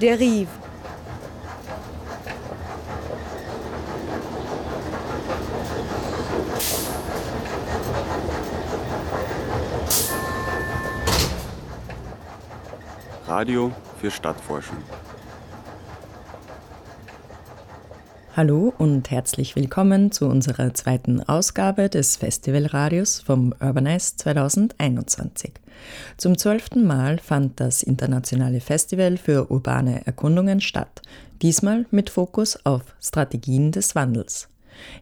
Derive. Radio für Stadtforschung. Hallo und herzlich willkommen zu unserer zweiten Ausgabe des Festivalradios vom Urbanize 2021. Zum zwölften Mal fand das internationale Festival für urbane Erkundungen statt, diesmal mit Fokus auf Strategien des Wandels.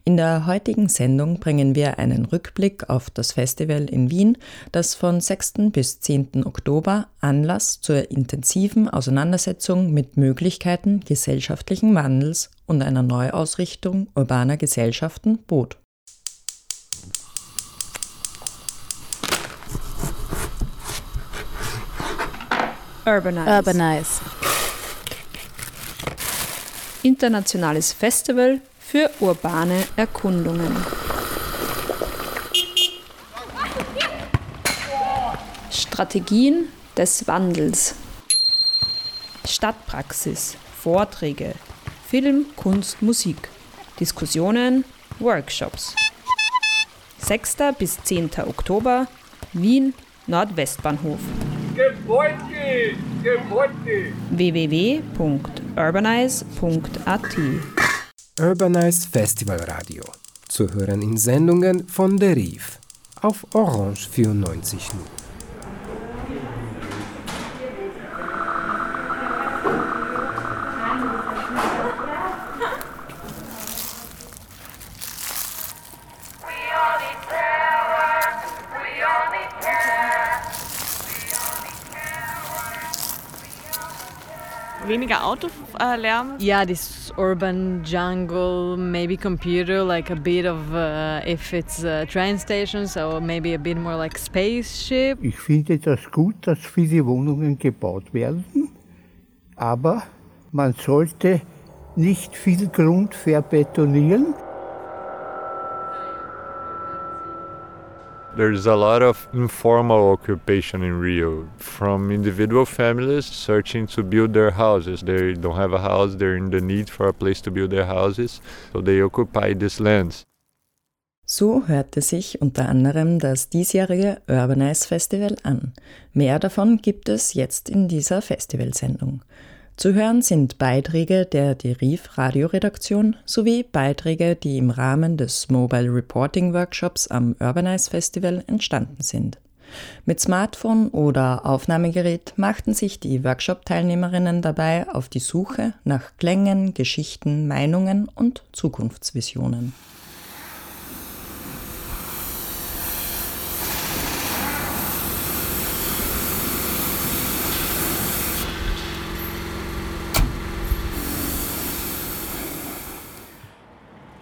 In der heutigen Sendung bringen wir einen Rückblick auf das Festival in Wien, das von 6. bis 10. Oktober Anlass zur intensiven Auseinandersetzung mit Möglichkeiten gesellschaftlichen Wandels und einer Neuausrichtung urbaner Gesellschaften bot. Urbanize. Urbanize. Internationales Festival für urbane Erkundungen. Strategien des Wandels. Stadtpraxis, Vorträge, Film, Kunst, Musik, Diskussionen, Workshops. 6. bis 10. Oktober, Wien, Nordwestbahnhof. Www.urbanize.at Urbanize Festival Radio. Zu hören in Sendungen von der Rief auf Orange 94.0. Weniger Autolärm? Yeah, urban jungle, maybe computer, like a bit of, uh, if it's a train station, so maybe a bit more like spaceship. Ich finde das gut, dass viele Wohnungen gebaut werden, aber man sollte nicht viel Grund verbetonieren. There's a lot of informal occupation in Rio, from individual families searching to build their houses. They don't have a house, they're in the need for a place to build their houses, so they occupy these lands. So hörte sich unter anderem das diesjährige Urbanize Festival an. Mehr davon gibt es jetzt in dieser Festivalsendung. Zu hören sind Beiträge der Deriv Radioredaktion sowie Beiträge, die im Rahmen des Mobile Reporting Workshops am Urbanize Festival entstanden sind. Mit Smartphone oder Aufnahmegerät machten sich die Workshop-Teilnehmerinnen dabei auf die Suche nach Klängen, Geschichten, Meinungen und Zukunftsvisionen.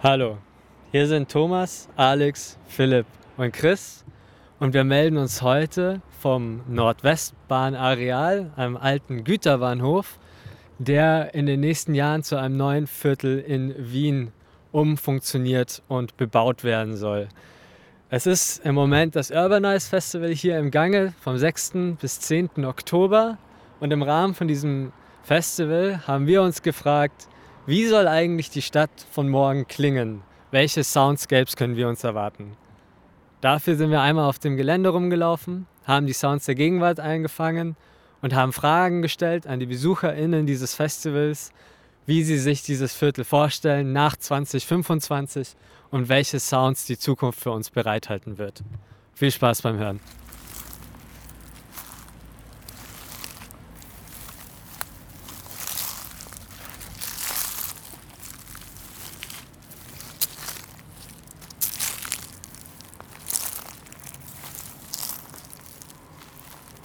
Hallo, hier sind Thomas, Alex, Philipp und Chris und wir melden uns heute vom Nordwestbahnareal, einem alten Güterbahnhof, der in den nächsten Jahren zu einem neuen Viertel in Wien umfunktioniert und bebaut werden soll. Es ist im Moment das Urbanize Festival hier im Gange vom 6. bis 10. Oktober und im Rahmen von diesem Festival haben wir uns gefragt, wie soll eigentlich die Stadt von morgen klingen? Welche Soundscapes können wir uns erwarten? Dafür sind wir einmal auf dem Gelände rumgelaufen, haben die Sounds der Gegenwart eingefangen und haben Fragen gestellt an die BesucherInnen dieses Festivals, wie sie sich dieses Viertel vorstellen nach 2025 und welche Sounds die Zukunft für uns bereithalten wird. Viel Spaß beim Hören.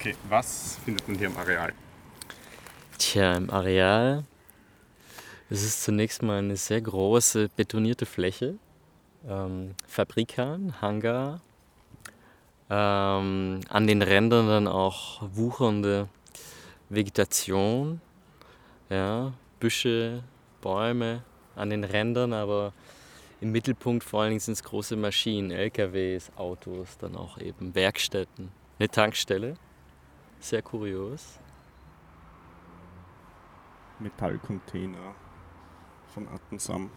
Okay, was findet man hier im Areal? Tja, im Areal es ist zunächst mal eine sehr große betonierte Fläche. Ähm, Fabrikhallen, Hangar, ähm, an den Rändern dann auch wuchernde Vegetation, ja, Büsche, Bäume an den Rändern, aber im Mittelpunkt vor allen Dingen sind es große Maschinen, LKWs, Autos, dann auch eben Werkstätten, eine Tankstelle, sehr kurios. Metallcontainer von Attensam.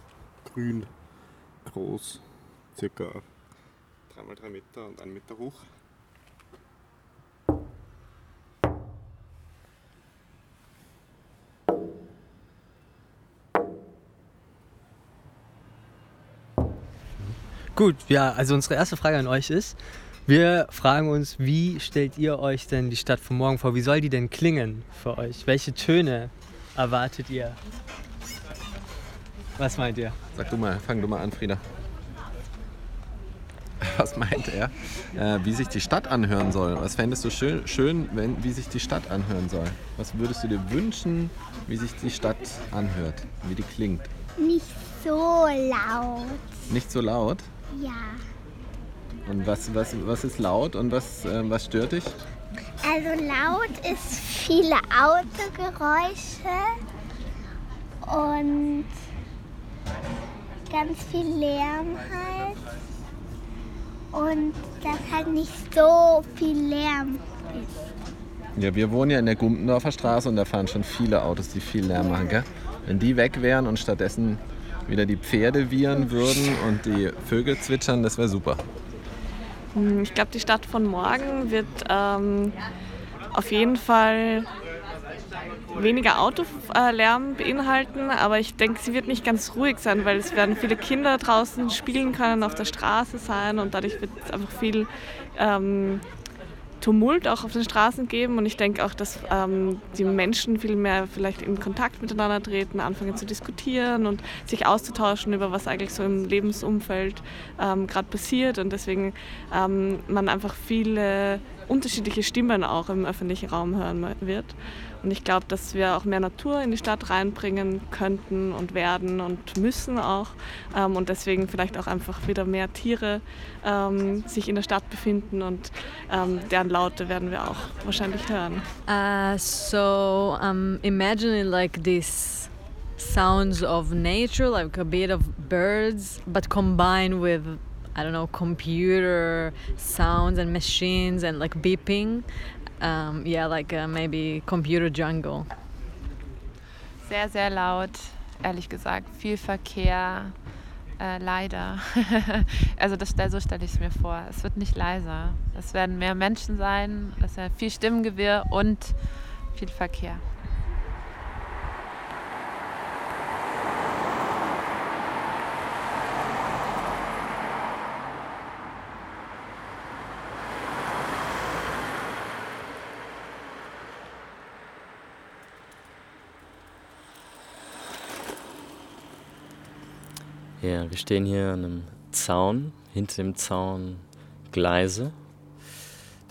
Grün, groß, circa 3x3 Meter und 1 Meter hoch. Gut, ja, also unsere erste Frage an euch ist, wir fragen uns, wie stellt ihr euch denn die Stadt von morgen vor? Wie soll die denn klingen für euch? Welche Töne erwartet ihr? Was meint ihr? Sag du mal, fang du mal an, Frieda. Was meint er? Äh, wie sich die Stadt anhören soll. Was fändest du schön, schön wenn, wie sich die Stadt anhören soll? Was würdest du dir wünschen, wie sich die Stadt anhört? Wie die klingt? Nicht so laut. Nicht so laut? Ja. Und was, was, was ist laut und was, äh, was stört dich? Also laut ist viele Autogeräusche und ganz viel Lärm halt. Und dass halt nicht so viel Lärm ist. Ja, wir wohnen ja in der Gumpendorfer Straße und da fahren schon viele Autos, die viel Lärm machen. Gell? Wenn die weg wären und stattdessen wieder die Pferde wiehern würden und die Vögel zwitschern, das wäre super. Hm, Ich glaube, die Stadt von morgen wird ähm, auf jeden Fall weniger Autolärm beinhalten, aber ich denke, sie wird nicht ganz ruhig sein, weil es werden viele Kinder draußen spielen können, auf der Straße sein und dadurch wird es einfach viel ähm, Tumult auch auf den Straßen geben. Und ich denke auch, dass ähm, die Menschen viel mehr vielleicht in Kontakt miteinander treten, anfangen zu diskutieren und sich auszutauschen über was eigentlich so im Lebensumfeld ähm, gerade passiert. Und deswegen ähm, man einfach viele unterschiedliche Stimmen auch im öffentlichen Raum hören wird. Und ich glaube, dass wir auch mehr Natur in die Stadt reinbringen könnten und werden und müssen auch. Ähm, und deswegen vielleicht auch einfach wieder mehr Tiere ähm, sich in der Stadt befinden und ähm, deren Laute werden wir auch wahrscheinlich hören. Uh, so I'm imagining like this sounds of nature, like a bit of birds, but combined with I don't know computer sounds and machines and like beeping. Um, yeah, like uh, maybe computer jungle. Sehr, sehr laut, ehrlich gesagt. Viel Verkehr, äh, leider. also das, so stelle ich es mir vor. Es wird nicht leiser. Es werden mehr Menschen sein, es ist viel Stimmengewirr und viel Verkehr. Ja, wir stehen hier an einem Zaun, hinter dem Zaun Gleise.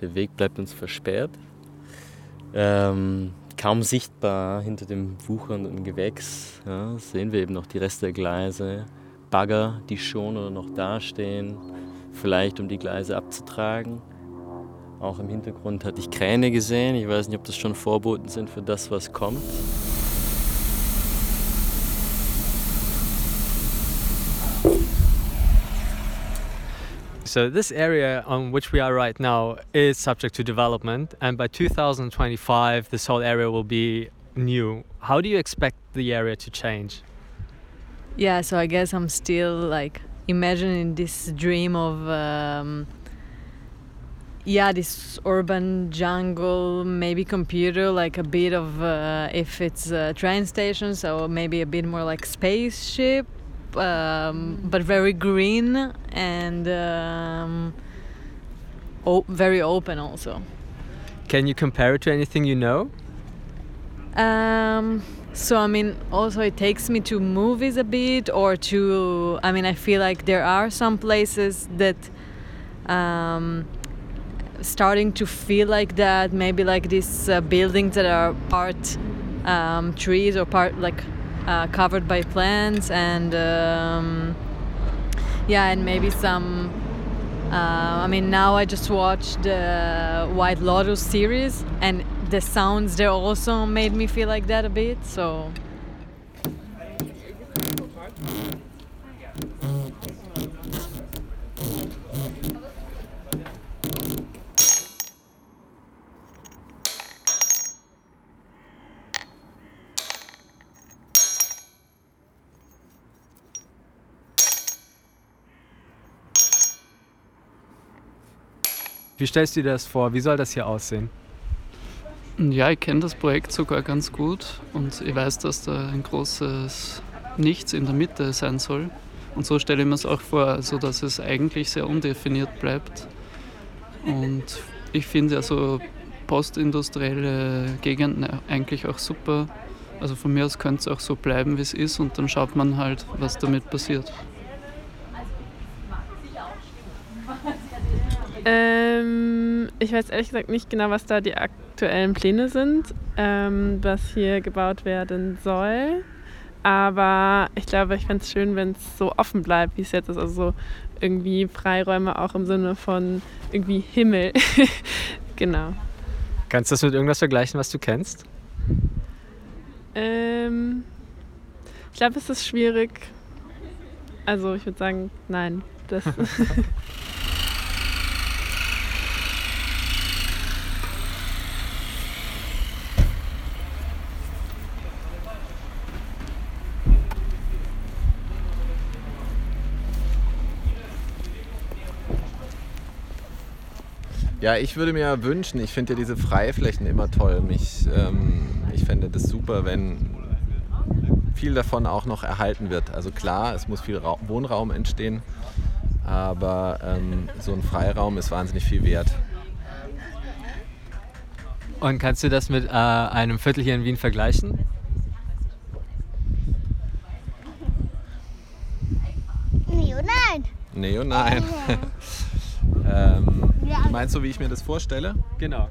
Der Weg bleibt uns versperrt. Ähm, kaum sichtbar hinter dem wuchernden Gewächs ja, sehen wir eben noch die Reste der Gleise. Bagger, die schon oder noch dastehen, vielleicht um die Gleise abzutragen. Auch im Hintergrund hatte ich Kräne gesehen. Ich weiß nicht, ob das schon Vorboten sind für das, was kommt. So this area on which we are right now is subject to development, and by 2025, this whole area will be new. How do you expect the area to change? Yeah, so I guess I'm still like imagining this dream of um, yeah, this urban jungle, maybe computer, like a bit of uh, if it's a train station, so maybe a bit more like spaceship, um, but very green and um, o- very open also. Can you compare it to anything you know? Um, so I mean, also it takes me to movies a bit, or to I mean, I feel like there are some places that um, starting to feel like that. Maybe like these uh, buildings that are part um, trees or part like uh, covered by plants, and um, yeah, and maybe some. Uh, I mean, now I just watched the White Lotus series, and the sounds there also made me feel like that a bit. So. Wie stellst du dir das vor? Wie soll das hier aussehen? Ja, ich kenne das Projekt sogar ganz gut und ich weiß, dass da ein großes Nichts in der Mitte sein soll. Und so stelle ich mir es auch vor, also dass es eigentlich sehr undefiniert bleibt. Und ich finde also postindustrielle Gegenden eigentlich auch super. Also von mir aus könnte es auch so bleiben, wie es ist und dann schaut man halt, was damit passiert. Ähm, ich weiß ehrlich gesagt nicht genau, was da die aktuellen Pläne sind, ähm, was hier gebaut werden soll. Aber ich glaube, ich fände es schön, wenn es so offen bleibt, wie es jetzt ist. Also so irgendwie Freiräume auch im Sinne von irgendwie Himmel. genau. Kannst du das mit irgendwas vergleichen, was du kennst? Ähm, ich glaube, es ist schwierig. Also ich würde sagen, nein. Das Ja, ich würde mir wünschen, ich finde ja diese Freiflächen immer toll. Mich, ähm, ich fände das super, wenn viel davon auch noch erhalten wird. Also klar, es muss viel Ra Wohnraum entstehen, aber ähm, so ein Freiraum ist wahnsinnig viel wert. Und kannst du das mit äh, einem Viertel hier in Wien vergleichen? Nee und nein. Nee und nein. ähm, du meinst so, wie ich mir das vorstelle? Genau.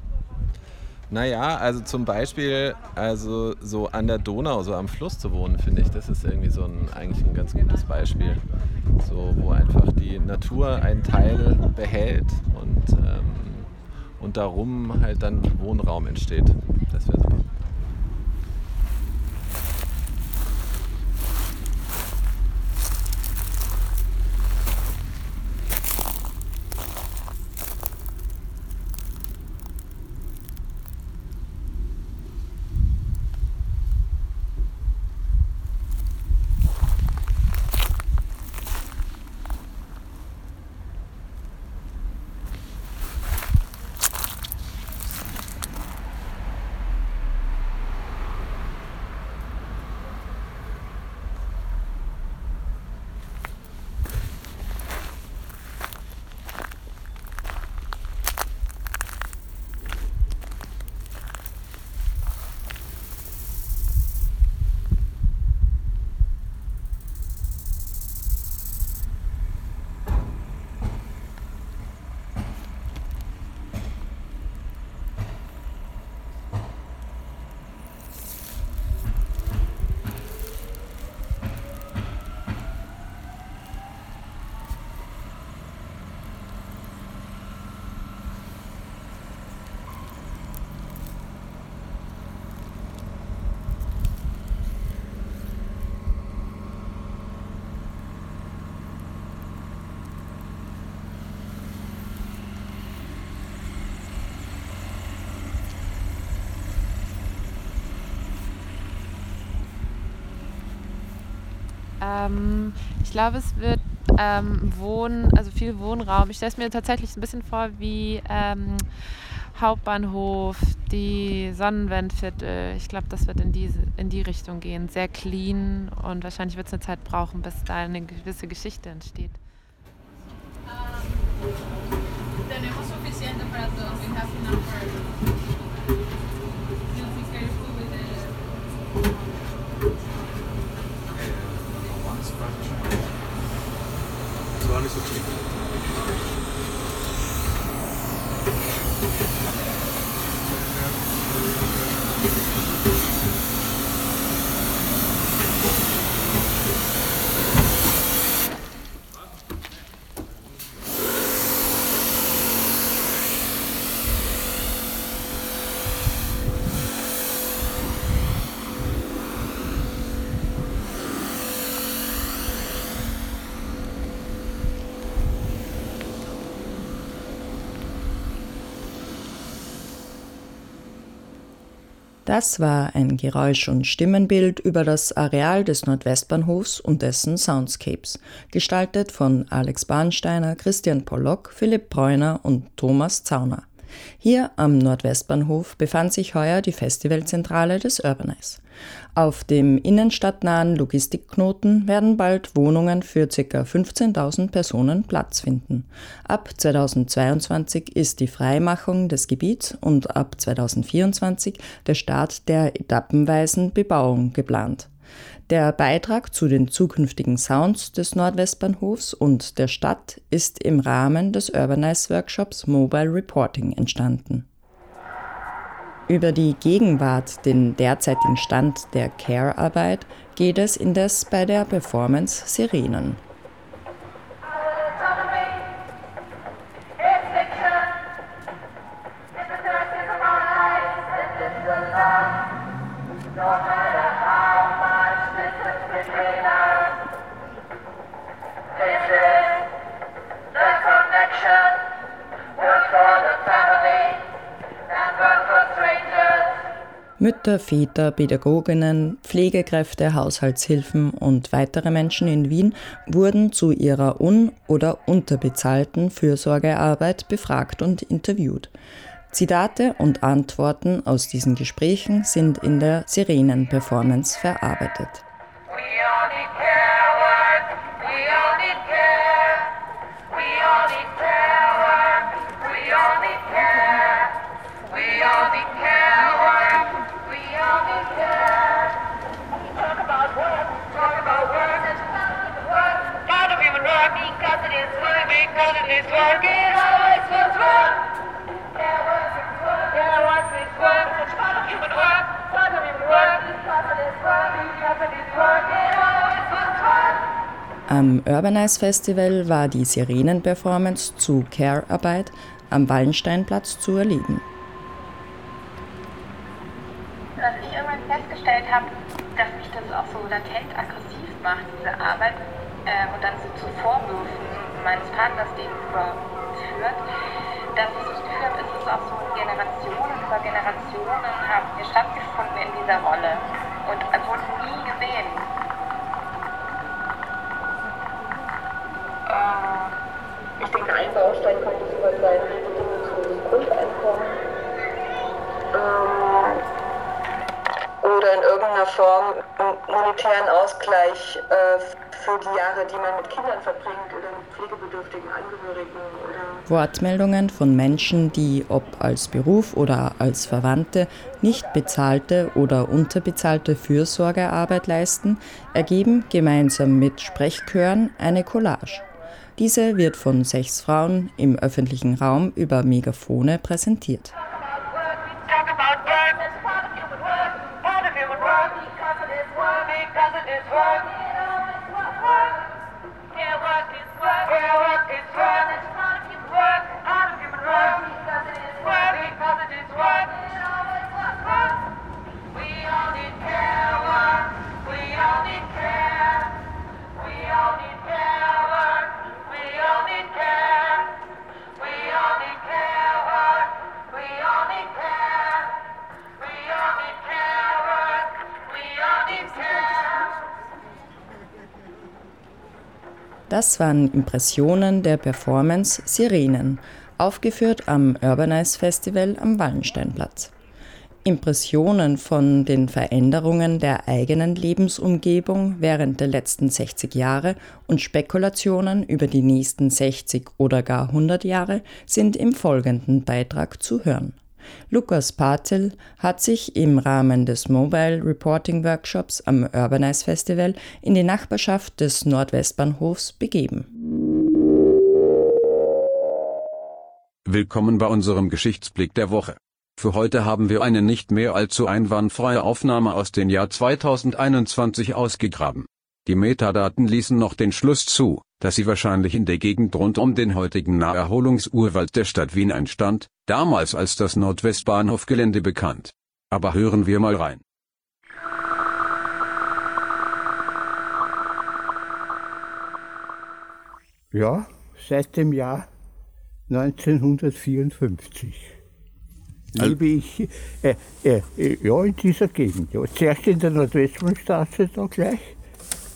Naja, also zum Beispiel, also so an der Donau, so am Fluss zu wohnen, finde ich, das ist irgendwie so ein, eigentlich ein ganz gutes Beispiel. So, wo einfach die Natur einen Teil behält und, ähm, und darum halt dann Wohnraum entsteht. Das wäre super. Ähm, ich glaube, es wird ähm, Wohn, also viel Wohnraum. Ich stelle es mir tatsächlich ein bisschen vor wie ähm, Hauptbahnhof, die Sonnenwendviertel. Ich glaube, das wird in, diese, in die Richtung gehen. Sehr clean und wahrscheinlich wird es eine Zeit brauchen, bis da eine gewisse Geschichte entsteht. Tenemos suficiente para todos. We have enough for You don't think you're cool with it? Das war nicht so tief. Das war ein Geräusch- und Stimmenbild über das Areal des Nordwestbahnhofs und dessen Soundscapes, gestaltet von Alex Bahnsteiner, Christian Pollock, Philipp Bräuner und Thomas Zauner. Hier am Nordwestbahnhof befand sich heuer die Festivalzentrale des Urbanize. Auf dem innenstadtnahen Logistikknoten werden bald Wohnungen für ca. 15.000 Personen Platz finden. Ab 2022 ist die Freimachung des Gebiets und ab 2024 der Start der etappenweisen Bebauung geplant. Der Beitrag zu den zukünftigen Sounds des Nordwestbahnhofs und der Stadt ist im Rahmen des Urbanize Workshops Mobile Reporting entstanden. Über die Gegenwart, den derzeitigen Stand der Care-Arbeit geht es indes bei der Performance Sirenen. Mütter, Väter, Pädagoginnen, Pflegekräfte, Haushaltshilfen und weitere Menschen in Wien wurden zu ihrer un- oder unterbezahlten Fürsorgearbeit befragt und interviewt. Zitate und Antworten aus diesen Gesprächen sind in der Sirenen-Performance verarbeitet. Am Urbanize Festival war die Sirenen-Performance zu Care-Arbeit am Wallensteinplatz zu erleben. Was ich irgendwann festgestellt habe, dass mich das auch so latent aggressiv macht, diese Arbeit, äh, und dann so zu Vorwürfen meines Partners gegenüber führt, dass ich das Gefühl habe, es ist auch so Generationen über Generationen haben wir stattgefunden in dieser Rolle und wurden nie gesehen. Äh, ich denke, ein Baustein könnte sowas sein, bedingungsloses Grundeinkommen. Ähm, oder in irgendeiner Form monetären Ausgleich äh, für die Jahre, die man mit Kindern verbringt oder mit pflegebedürftigen Angehörigen. Oder Wortmeldungen von Menschen, die ob als Beruf oder als Verwandte nicht bezahlte oder unterbezahlte Fürsorgearbeit leisten, ergeben gemeinsam mit Sprechchören eine Collage. Diese wird von sechs Frauen im öffentlichen Raum über Megafone präsentiert. Das waren Impressionen der Performance Sirenen, aufgeführt am Urbanize Festival am Wallensteinplatz. Impressionen von den Veränderungen der eigenen Lebensumgebung während der letzten 60 Jahre und Spekulationen über die nächsten 60 oder gar 100 Jahre sind im folgenden Beitrag zu hören. Lukas Patel hat sich im Rahmen des Mobile Reporting Workshops am Urbanize Festival in die Nachbarschaft des Nordwestbahnhofs begeben. Willkommen bei unserem Geschichtsblick der Woche. Für heute haben wir eine nicht mehr allzu einwandfreie Aufnahme aus dem Jahr 2021 ausgegraben. Die Metadaten ließen noch den Schluss zu, dass sie wahrscheinlich in der Gegend rund um den heutigen Naherholungsurwald der Stadt Wien entstand, damals als das Nordwestbahnhofgelände bekannt. Aber hören wir mal rein. Ja, seit dem Jahr 1954. lebe ich äh, äh, ja, in dieser Gegend. Ja. Zuerst in der Nordwestbahnstraße da gleich,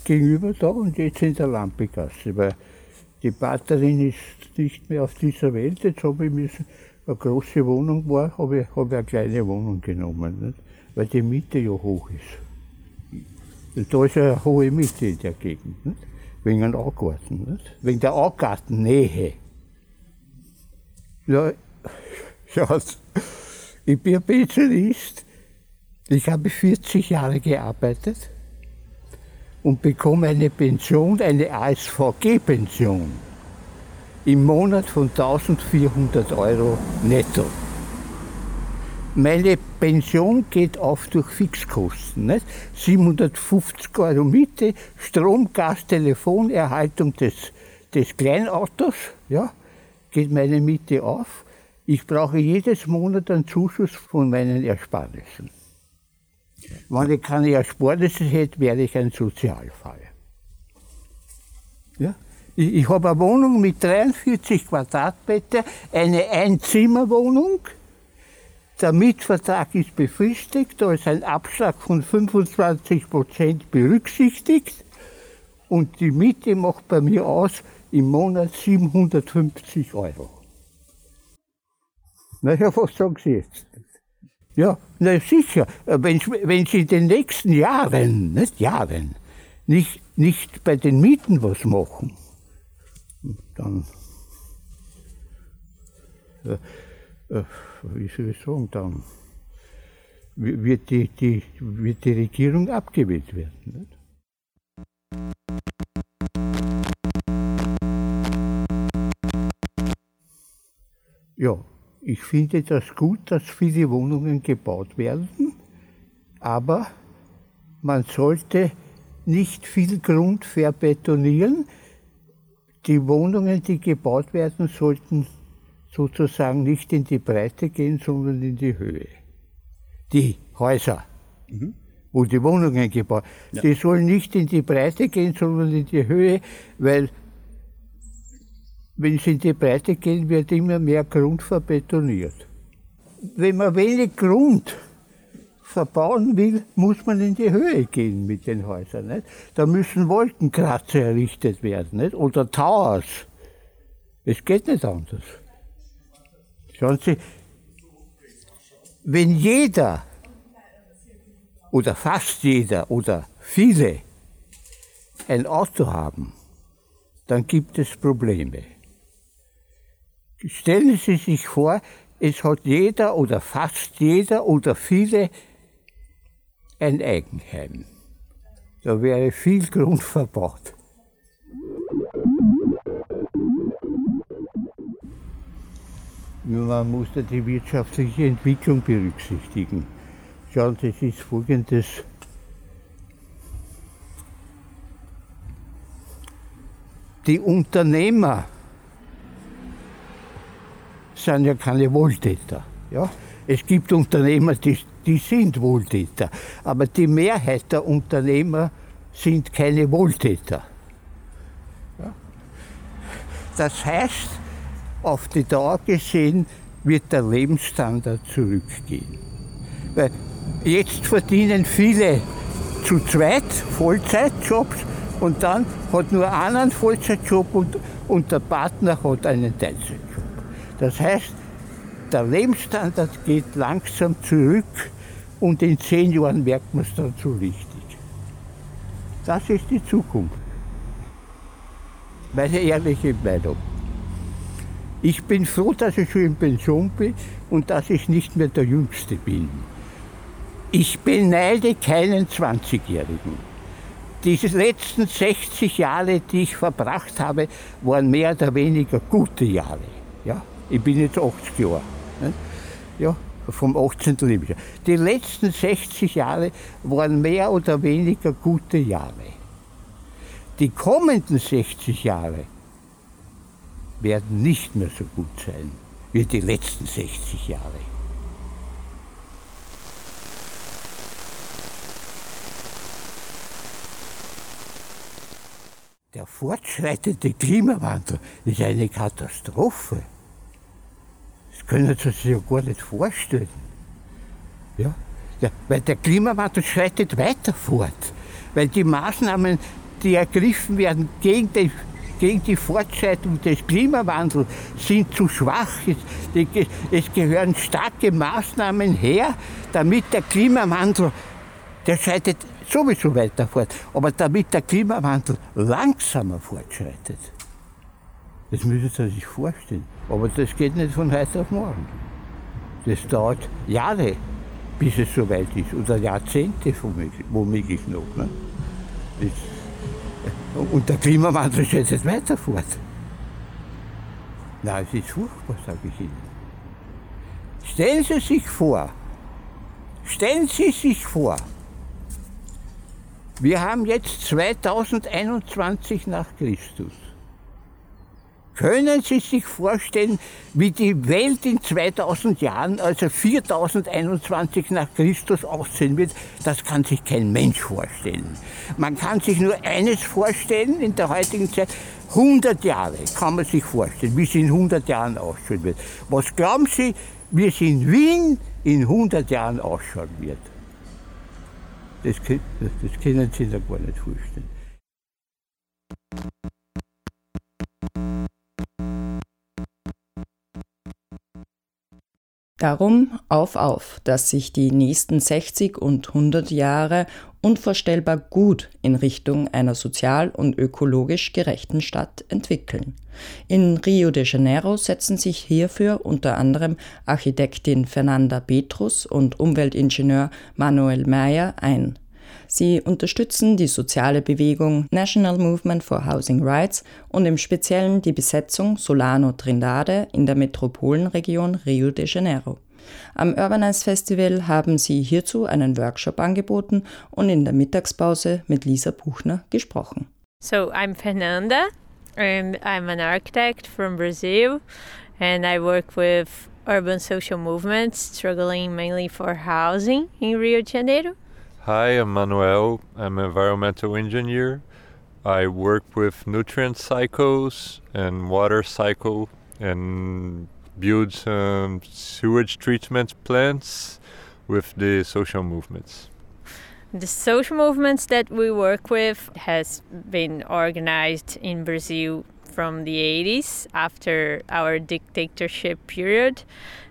gegenüber da und jetzt in der Lampegasse, weil die Partnerin ist nicht mehr auf dieser Welt. Jetzt habe ich müssen, eine große Wohnung war, habe ich, hab ich eine kleine Wohnung genommen, nicht? weil die Miete ja hoch ist. Und da ist eine hohe Miete in der Gegend, nicht? wegen einem Augarten, nicht? wegen der Augartennähe. Ja, schaut, ich bin Pensionist, ich habe 40 Jahre gearbeitet und bekomme eine Pension, eine ASVG-Pension im Monat von 1400 Euro netto. Meine Pension geht auf durch Fixkosten. Nicht? 750 Euro Miete, Strom, Gas, Telefon, Erhaltung des, des Kleinautos, ja, geht meine Miete auf. Ich brauche jedes Monat einen Zuschuss von meinen Ersparnissen. Wenn ich keine Ersparnisse hätte, wäre ich ein Sozialfall. Ja? Ich, ich habe eine Wohnung mit 43 Quadratmeter, eine Einzimmerwohnung. Der Mietvertrag ist befristet, da ist ein Abschlag von 25 Prozent berücksichtigt und die Miete macht bei mir aus im Monat 750 Euro. Na ja, was sagen Sie jetzt? Ja, na sicher, wenn, Sie in den nächsten Jahren, nicht Jahren, nicht, nicht bei den Mieten was machen, dann, äh, äh, wie soll ich sagen, dann wird die, die, wird die Regierung abgewählt werden. Nicht? Ja, ich finde das gut, dass viele Wohnungen gebaut werden, aber man sollte nicht viel Grund verbetonieren. Die Wohnungen, die gebaut werden, sollten sozusagen nicht in die Breite gehen, sondern in die Höhe. Die Häuser, mhm. wo die Wohnungen gebaut werden, ja. die sollen nicht in die Breite gehen, sondern in die Höhe, weil wenn sie in die Breite gehen, wird immer mehr Grund verbetoniert. Wenn man wenig Grund verbauen will, muss man in die Höhe gehen mit den Häusern. Nicht? Da müssen Wolkenkratzer errichtet werden nicht? oder Towers. Es geht nicht anders. Schauen Sie, wenn jeder oder fast jeder oder viele ein Auto haben, dann gibt es Probleme. Stellen Sie sich vor, es hat jeder oder fast jeder oder viele ein Eigenheim. Da wäre viel Grund verbaut. Man muss da die wirtschaftliche Entwicklung berücksichtigen. Schauen Sie, es ist folgendes. Die Unternehmer sind ja keine Wohltäter. Ja? Es gibt Unternehmer, die, die sind Wohltäter, aber die Mehrheit der Unternehmer sind keine Wohltäter. Das heißt, auf die Dauer gesehen wird der Lebensstandard zurückgehen. Weil jetzt verdienen viele zu zweit Vollzeitjobs und dann hat nur einer einen Vollzeitjob und, und der Partner hat einen Teilzeitjob. Das heißt, der Lebensstandard geht langsam zurück und in zehn Jahren merkt man es dann so richtig. Das ist die Zukunft. Meine ehrliche Meinung. Ich bin froh, dass ich schon in Pension bin und dass ich nicht mehr der Jüngste bin. Ich beneide keinen 20-Jährigen. Diese letzten 60 Jahre, die ich verbracht habe, waren mehr oder weniger gute Jahre. Ja? Ich bin jetzt 80 Jahre. Ja, vom 18. Lebensjahr. Die letzten 60 Jahre waren mehr oder weniger gute Jahre. Die kommenden 60 Jahre werden nicht mehr so gut sein wie die letzten 60 Jahre. Der fortschreitende Klimawandel ist eine Katastrophe können Sie sich ja gar nicht vorstellen. Ja? ja weil der Klimawandel schreitet weiter fort. Weil die Maßnahmen, die ergriffen werden gegen die, gegen die Fortschreitung des Klimawandels, sind zu schwach. Es, es gehören starke Maßnahmen her, damit der Klimawandel, der schreitet sowieso weiter fort, aber damit der Klimawandel langsamer fortschreitet. Das müssen Sie sich vorstellen. Aber das geht nicht von heute auf morgen. Das dauert Jahre, bis es soweit ist. Oder Jahrzehnte womöglich noch. Ne? Das, und der Klimawandel schreitet jetzt weiter fort. Na, es ist furchtbar, sage ich Ihnen. Stellen Sie sich vor, stellen Sie sich vor, wir haben jetzt 2021 nach Christus. Können Sie sich vorstellen, wie die Welt in 2000 Jahren, also 4021 nach Christus aussehen wird? Das kann sich kein Mensch vorstellen. Man kann sich nur eines vorstellen in der heutigen Zeit. 100 Jahre kann man sich vorstellen, wie es in 100 Jahren ausschauen wird. Was glauben Sie, wie es in Wien in 100 Jahren ausschauen wird? Das, das können Sie sich gar nicht vorstellen. Darum auf auf, dass sich die nächsten 60 und 100 Jahre unvorstellbar gut in Richtung einer sozial und ökologisch gerechten Stadt entwickeln. In Rio de Janeiro setzen sich hierfür unter anderem Architektin Fernanda Petrus und Umweltingenieur Manuel Meyer ein. Sie unterstützen die soziale Bewegung National Movement for Housing Rights und im Speziellen die Besetzung Solano Trindade in der Metropolenregion Rio de Janeiro. Am Urbanize Festival haben sie hierzu einen Workshop angeboten und in der Mittagspause mit Lisa Buchner gesprochen. So I'm Fernanda and I'm an architect from Brazil and I work with urban social movements struggling mainly for housing in Rio de Janeiro. Hi, I'm Manuel. I'm an environmental engineer. I work with nutrient cycles and water cycle and build some sewage treatment plants with the social movements. The social movements that we work with has been organized in Brazil from the 80s after our dictatorship period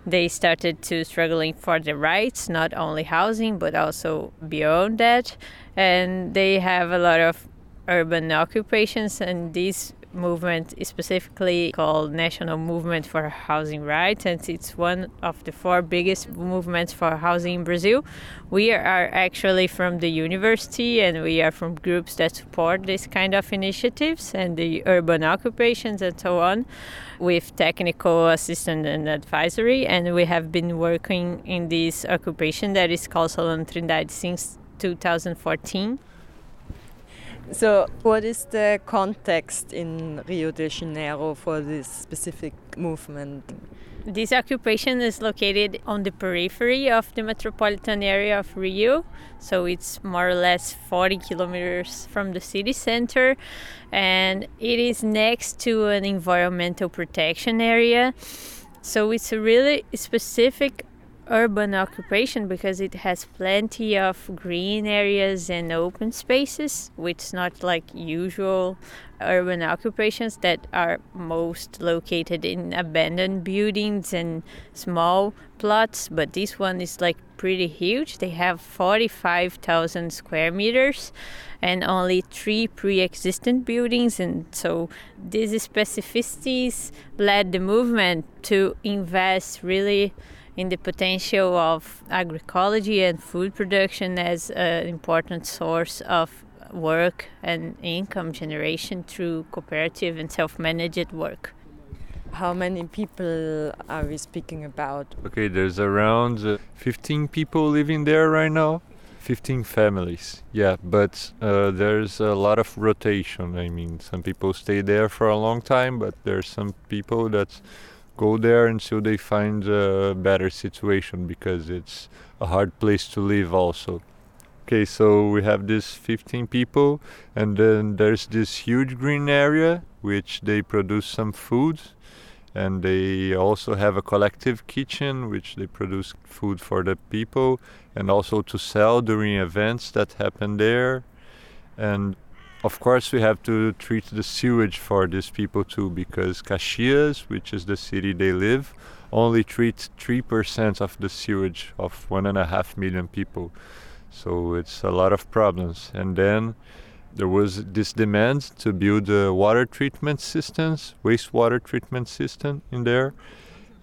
they started to struggling for the rights not only housing but also beyond that. And they have a lot of urban occupations and these movement is specifically called National Movement for Housing Rights, and it's one of the four biggest movements for housing in Brazil. We are actually from the university, and we are from groups that support this kind of initiatives and the urban occupations and so on, with technical assistance and advisory. And we have been working in this occupation that is called Salon Trindade since 2014. So, what is the context in Rio de Janeiro for this specific movement? This occupation is located on the periphery of the metropolitan area of Rio, so it's more or less 40 kilometers from the city center, and it is next to an environmental protection area. So it's a really specific urban occupation because it has plenty of green areas and open spaces, which is not like usual urban occupations that are most located in abandoned buildings and small plots. But this one is like pretty huge. They have 45,000 square meters and only three pre existent buildings. And so these specificities led the movement to invest really in the potential of agroecology and food production as an important source of work and income generation through cooperative and self-managed work. How many people are we speaking about? Okay, there's around uh, 15 people living there right now. 15 families, yeah, but uh, there's a lot of rotation. I mean, some people stay there for a long time, but there's some people that go there until they find a better situation because it's a hard place to live also. Okay so we have this 15 people and then there's this huge green area which they produce some food and they also have a collective kitchen which they produce food for the people and also to sell during events that happen there. And of course we have to treat the sewage for these people too because Caxias which is the city they live only treats 3% of the sewage of one and a half million people. So it's a lot of problems. And then there was this demand to build a water treatment systems, wastewater treatment system in there,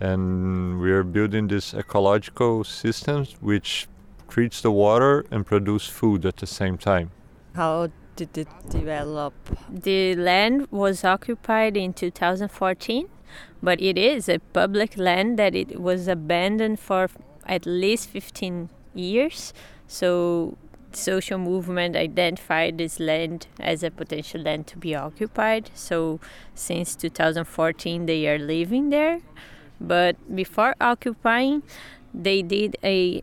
and we are building this ecological systems which treats the water and produce food at the same time. How develop? The land was occupied in 2014, but it is a public land that it was abandoned for at least 15 years. So social movement identified this land as a potential land to be occupied. So since 2014, they are living there. But before occupying, they did a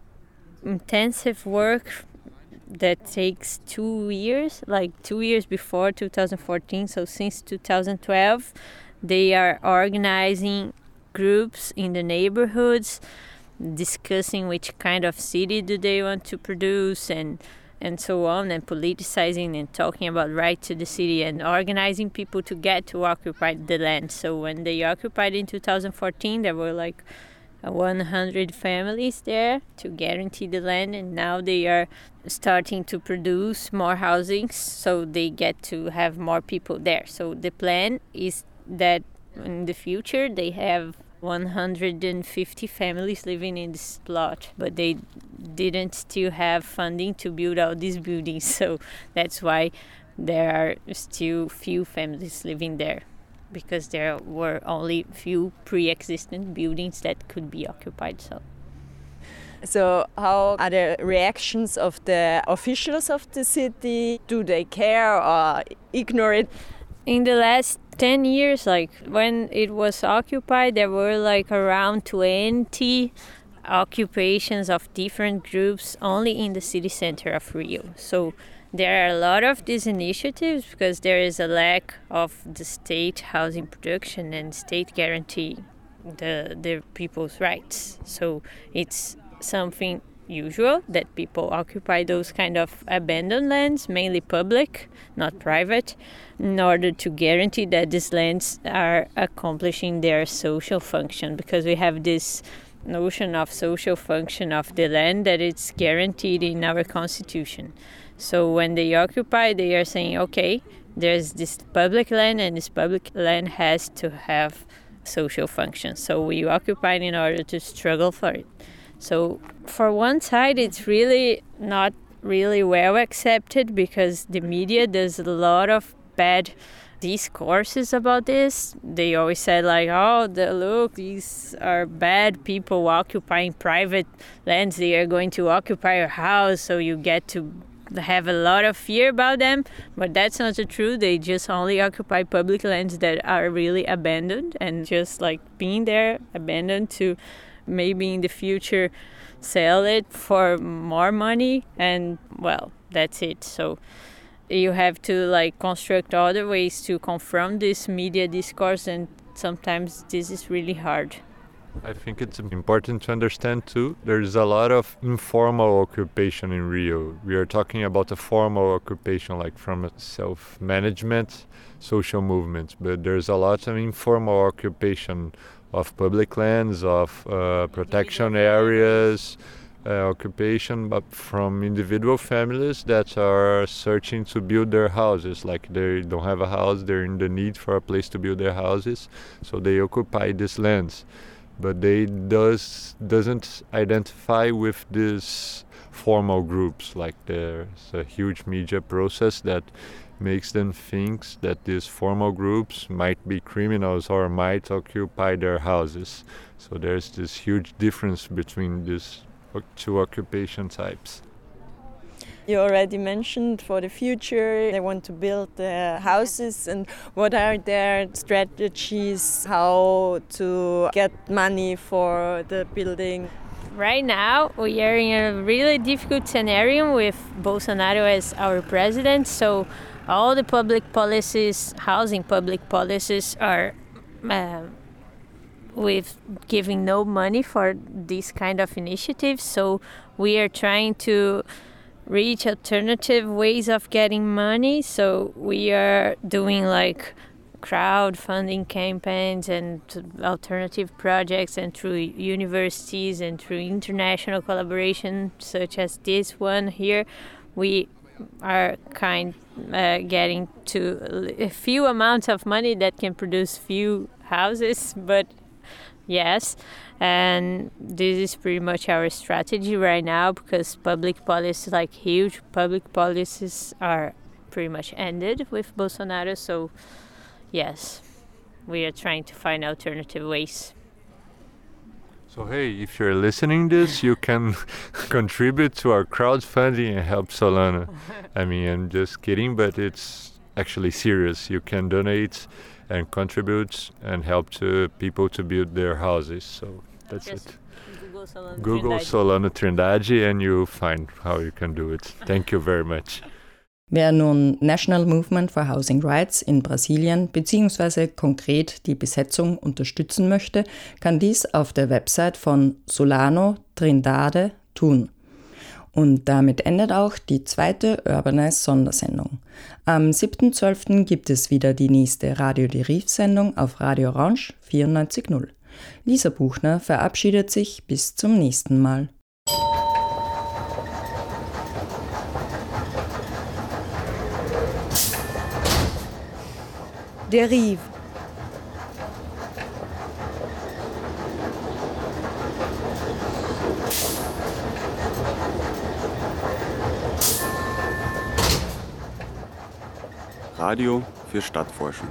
intensive work that takes two years, like two years before 2014. So since 2012, they are organizing groups in the neighborhoods discussing which kind of city do they want to produce and and so on and politicizing and talking about right to the city and organizing people to get to occupy the land so when they occupied in 2014 there were like 100 families there to guarantee the land and now they are starting to produce more housings so they get to have more people there. So the plan is that in the future they have 150 families living in this plot, but they didn't still have funding to build out these buildings, so that's why there are still few families living there because there were only few pre-existing buildings that could be occupied so. So how are the reactions of the officials of the city? Do they care or ignore it? In the last 10 years like when it was occupied there were like around 20 occupations of different groups only in the city center of rio. So there are a lot of these initiatives because there is a lack of the state housing production and state guarantee the the people's rights so it's something usual that people occupy those kind of abandoned lands, mainly public, not private, in order to guarantee that these lands are accomplishing their social function because we have this notion of social function of the land that it's guaranteed in our constitution. So when they occupy, they are saying, okay, there's this public land and this public land has to have social function. So we occupy in order to struggle for it. So, for one side, it's really not really well accepted because the media does a lot of bad discourses about this. They always say like, "Oh, the, look, these are bad people occupying private lands. They are going to occupy your house, so you get to have a lot of fear about them." But that's not the truth. They just only occupy public lands that are really abandoned and just like being there, abandoned to maybe in the future sell it for more money and well that's it so you have to like construct other ways to confront this media discourse and sometimes this is really hard I think it's important to understand too. There's a lot of informal occupation in Rio. We are talking about a formal occupation, like from a self management social movements, but there's a lot of informal occupation of public lands, of uh, protection areas, uh, occupation, but from individual families that are searching to build their houses. Like they don't have a house, they're in the need for a place to build their houses, so they occupy these lands. But they does doesn't identify with these formal groups. Like there's a huge media process that makes them think that these formal groups might be criminals or might occupy their houses. So there's this huge difference between these two occupation types. You already mentioned for the future they want to build the houses and what are their strategies how to get money for the building right now we are in a really difficult scenario with Bolsonaro as our president so all the public policies, housing public policies, are uh, with giving no money for these kind of initiatives. So we are trying to reach alternative ways of getting money. So we are doing like crowdfunding campaigns and alternative projects and through universities and through international collaboration such as this one here we are kind uh, getting to a few amounts of money that can produce few houses but yes and this is pretty much our strategy right now because public policies like huge public policies are pretty much ended with bolsonaro so yes we are trying to find alternative ways So hey, if you're listening this, you can contribute to our crowdfunding and help Solana. I mean, I'm just kidding, but it's actually serious. You can donate and contribute and help to people to build their houses. So that's Just it. Google Solana Google Trindade. Solana Trindade and you'll find how you can do it. Thank you very much. Wer nun National Movement for Housing Rights in Brasilien bzw. konkret die Besetzung unterstützen möchte, kann dies auf der Website von Solano Trindade tun. Und damit endet auch die zweite Urbanize Sondersendung. Am 7.12. gibt es wieder die nächste Radio Deriv Sendung auf Radio Orange 94.0. Lisa Buchner verabschiedet sich bis zum nächsten Mal. Derive. Radio für Stadtforschung.